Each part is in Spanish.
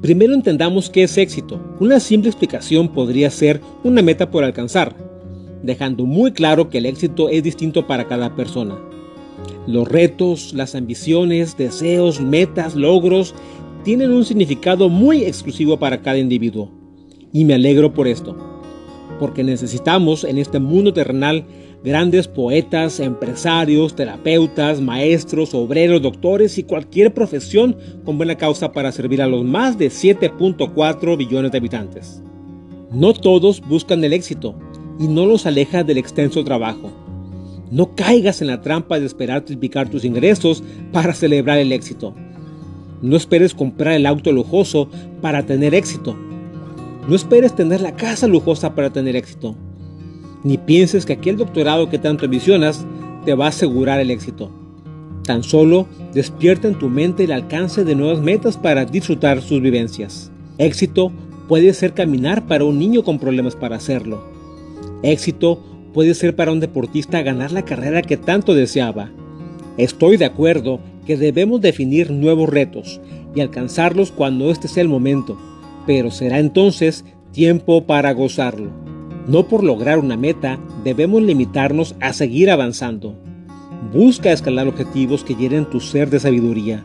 Primero entendamos qué es éxito. Una simple explicación podría ser una meta por alcanzar, dejando muy claro que el éxito es distinto para cada persona. Los retos, las ambiciones, deseos, metas, logros tienen un significado muy exclusivo para cada individuo. Y me alegro por esto, porque necesitamos en este mundo terrenal grandes poetas, empresarios, terapeutas, maestros, obreros, doctores y cualquier profesión con buena causa para servir a los más de 7.4 billones de habitantes. No todos buscan el éxito y no los aleja del extenso trabajo. No caigas en la trampa de esperar triplicar tus ingresos para celebrar el éxito. No esperes comprar el auto lujoso para tener éxito. No esperes tener la casa lujosa para tener éxito ni pienses que aquel doctorado que tanto ambicionas te va a asegurar el éxito. Tan solo despierta en tu mente el alcance de nuevas metas para disfrutar sus vivencias. Éxito puede ser caminar para un niño con problemas para hacerlo. Éxito puede ser para un deportista ganar la carrera que tanto deseaba. Estoy de acuerdo que debemos definir nuevos retos y alcanzarlos cuando este sea el momento, pero será entonces tiempo para gozarlo. No por lograr una meta debemos limitarnos a seguir avanzando. Busca escalar objetivos que llenen tu ser de sabiduría,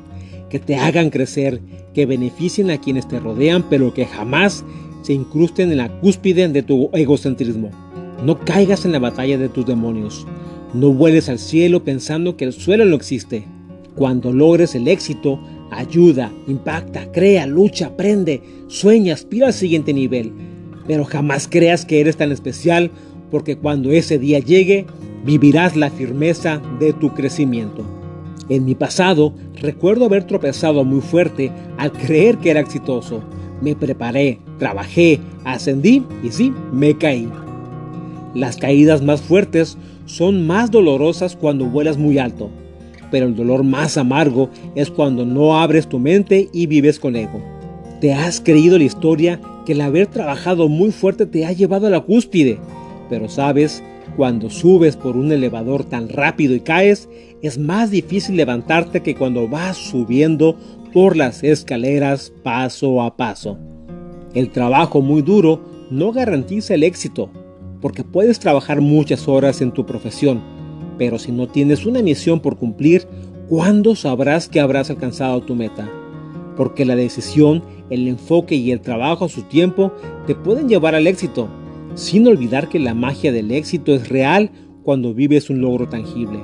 que te hagan crecer, que beneficien a quienes te rodean, pero que jamás se incrusten en la cúspide de tu egocentrismo. No caigas en la batalla de tus demonios. No vueles al cielo pensando que el suelo no existe. Cuando logres el éxito, ayuda, impacta, crea, lucha, aprende, sueña, aspira al siguiente nivel pero jamás creas que eres tan especial porque cuando ese día llegue vivirás la firmeza de tu crecimiento. En mi pasado recuerdo haber tropezado muy fuerte al creer que era exitoso. Me preparé, trabajé, ascendí y sí, me caí. Las caídas más fuertes son más dolorosas cuando vuelas muy alto, pero el dolor más amargo es cuando no abres tu mente y vives con ego. Te has creído la historia que el haber trabajado muy fuerte te ha llevado a la cúspide. Pero sabes, cuando subes por un elevador tan rápido y caes, es más difícil levantarte que cuando vas subiendo por las escaleras paso a paso. El trabajo muy duro no garantiza el éxito, porque puedes trabajar muchas horas en tu profesión, pero si no tienes una misión por cumplir, ¿cuándo sabrás que habrás alcanzado tu meta? Porque la decisión el enfoque y el trabajo a su tiempo te pueden llevar al éxito, sin olvidar que la magia del éxito es real cuando vives un logro tangible.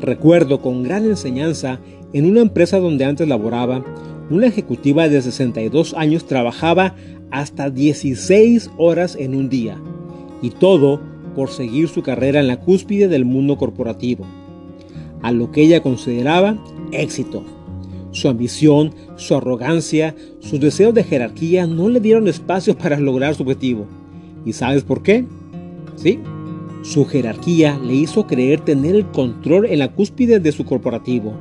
Recuerdo con gran enseñanza en una empresa donde antes laboraba, una ejecutiva de 62 años trabajaba hasta 16 horas en un día, y todo por seguir su carrera en la cúspide del mundo corporativo, a lo que ella consideraba éxito. Su ambición, su arrogancia, sus deseos de jerarquía no le dieron espacio para lograr su objetivo. ¿Y sabes por qué? Sí, su jerarquía le hizo creer tener el control en la cúspide de su corporativo.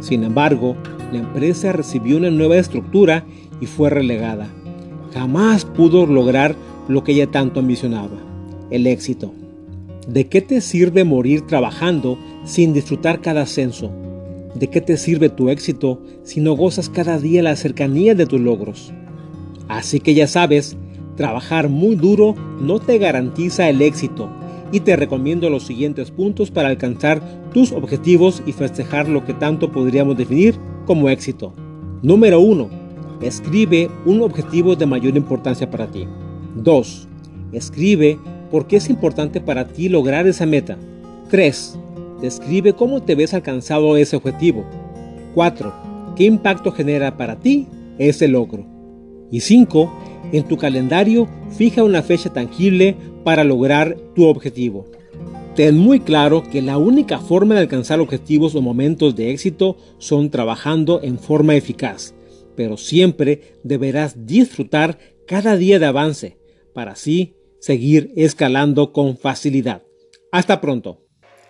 Sin embargo, la empresa recibió una nueva estructura y fue relegada. Jamás pudo lograr lo que ella tanto ambicionaba, el éxito. ¿De qué te sirve morir trabajando sin disfrutar cada ascenso? ¿De qué te sirve tu éxito si no gozas cada día la cercanía de tus logros? Así que ya sabes, trabajar muy duro no te garantiza el éxito y te recomiendo los siguientes puntos para alcanzar tus objetivos y festejar lo que tanto podríamos definir como éxito. Número 1. Escribe un objetivo de mayor importancia para ti. 2. Escribe por qué es importante para ti lograr esa meta. 3. Describe cómo te ves alcanzado ese objetivo. 4. ¿Qué impacto genera para ti ese logro? Y 5. En tu calendario fija una fecha tangible para lograr tu objetivo. Ten muy claro que la única forma de alcanzar objetivos o momentos de éxito son trabajando en forma eficaz, pero siempre deberás disfrutar cada día de avance para así seguir escalando con facilidad. Hasta pronto.